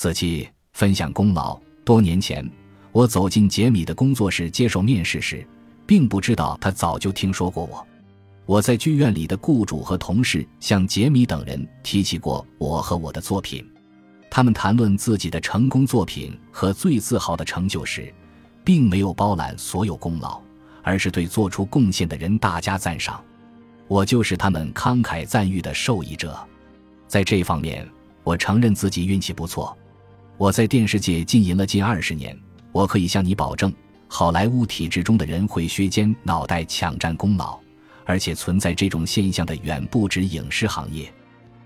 四七分享功劳。多年前，我走进杰米的工作室接受面试时，并不知道他早就听说过我。我在剧院里的雇主和同事向杰米等人提起过我和我的作品，他们谈论自己的成功作品和最自豪的成就时，并没有包揽所有功劳，而是对做出贡献的人大加赞赏。我就是他们慷慨赞誉的受益者。在这方面，我承认自己运气不错。我在电视界经营了近二十年，我可以向你保证，好莱坞体制中的人会削尖脑袋抢占功劳。而且存在这种现象的远不止影视行业。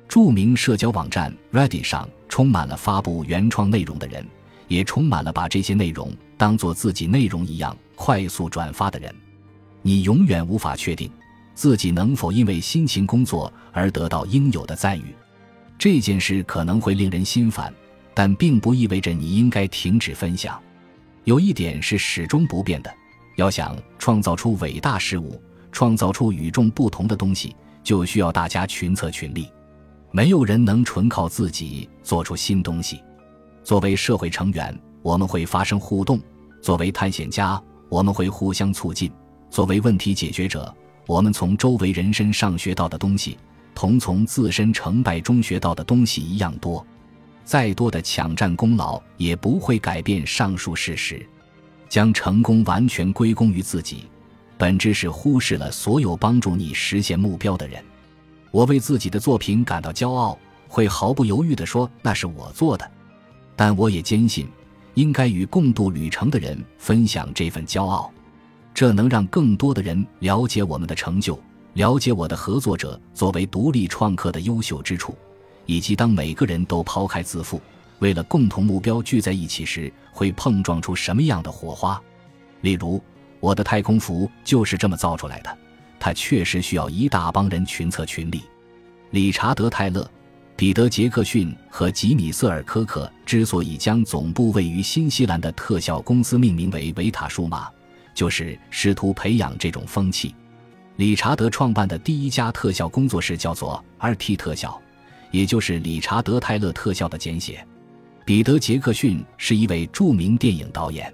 著名社交网站 Reddit 上充满了发布原创内容的人，也充满了把这些内容当做自己内容一样快速转发的人。你永远无法确定自己能否因为辛勤工作而得到应有的赞誉。这件事可能会令人心烦，但并不意味着你应该停止分享。有一点是始终不变的：要想创造出伟大事物。创造出与众不同的东西，就需要大家群策群力。没有人能纯靠自己做出新东西。作为社会成员，我们会发生互动；作为探险家，我们会互相促进；作为问题解决者，我们从周围人身上学到的东西，同从自身成败中学到的东西一样多。再多的抢占功劳，也不会改变上述事实。将成功完全归功于自己。本质是忽视了所有帮助你实现目标的人。我为自己的作品感到骄傲，会毫不犹豫地说那是我做的。但我也坚信，应该与共度旅程的人分享这份骄傲，这能让更多的人了解我们的成就，了解我的合作者作为独立创客的优秀之处，以及当每个人都抛开自负，为了共同目标聚在一起时，会碰撞出什么样的火花。例如。我的太空服就是这么造出来的，它确实需要一大帮人群策群力。理查德·泰勒、彼得·杰克逊和吉米·瑟尔科克之所以将总部位于新西兰的特效公司命名为维塔数码，就是试图培养这种风气。理查德创办的第一家特效工作室叫做 RT 特效，也就是理查德·泰勒特效的简写。彼得·杰克逊是一位著名电影导演。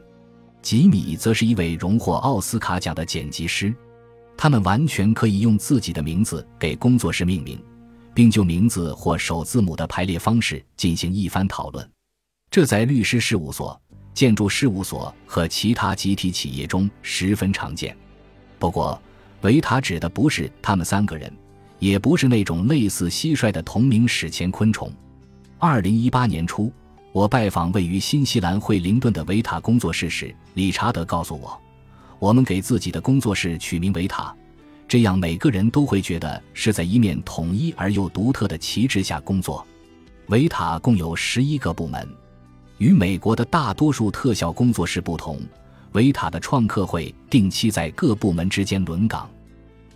吉米则是一位荣获奥斯卡奖的剪辑师，他们完全可以用自己的名字给工作室命名，并就名字或首字母的排列方式进行一番讨论。这在律师事务所、建筑事务所和其他集体企业中十分常见。不过，维塔指的不是他们三个人，也不是那种类似蟋蟀的同名史前昆虫。二零一八年初。我拜访位于新西兰惠灵顿的维塔工作室时，理查德告诉我，我们给自己的工作室取名维塔，这样每个人都会觉得是在一面统一而又独特的旗帜下工作。维塔共有十一个部门，与美国的大多数特效工作室不同，维塔的创客会定期在各部门之间轮岗。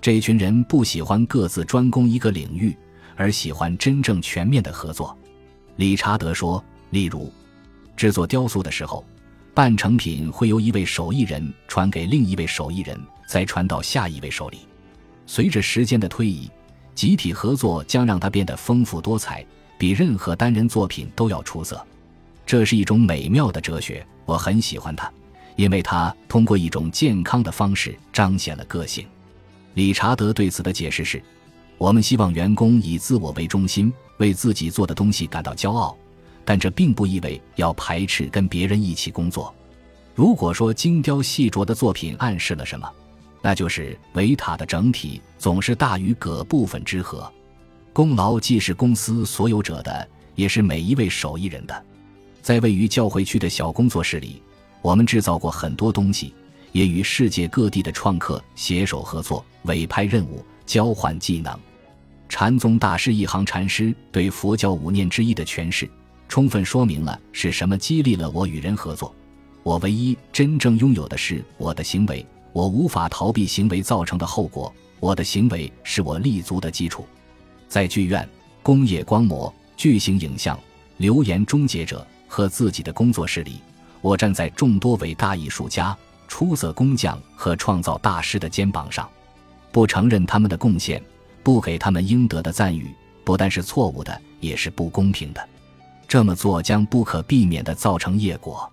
这群人不喜欢各自专攻一个领域，而喜欢真正全面的合作。理查德说。例如，制作雕塑的时候，半成品会由一位手艺人传给另一位手艺人，再传到下一位手里。随着时间的推移，集体合作将让它变得丰富多彩，比任何单人作品都要出色。这是一种美妙的哲学，我很喜欢它，因为它通过一种健康的方式彰显了个性。理查德对此的解释是：我们希望员工以自我为中心，为自己做的东西感到骄傲。但这并不意味要排斥跟别人一起工作。如果说精雕细琢的作品暗示了什么，那就是维塔的整体总是大于各部分之和。功劳既是公司所有者的，也是每一位手艺人的。在位于教会区的小工作室里，我们制造过很多东西，也与世界各地的创客携手合作，委派任务，交换技能。禅宗大师一行禅师对佛教五念之一的诠释。充分说明了是什么激励了我与人合作。我唯一真正拥有的是我的行为，我无法逃避行为造成的后果。我的行为是我立足的基础。在剧院、工业光魔、巨型影像、流言终结者和自己的工作室里，我站在众多伟大艺术家、出色工匠和创造大师的肩膀上，不承认他们的贡献，不给他们应得的赞誉，不但是错误的，也是不公平的。这么做将不可避免地造成业果。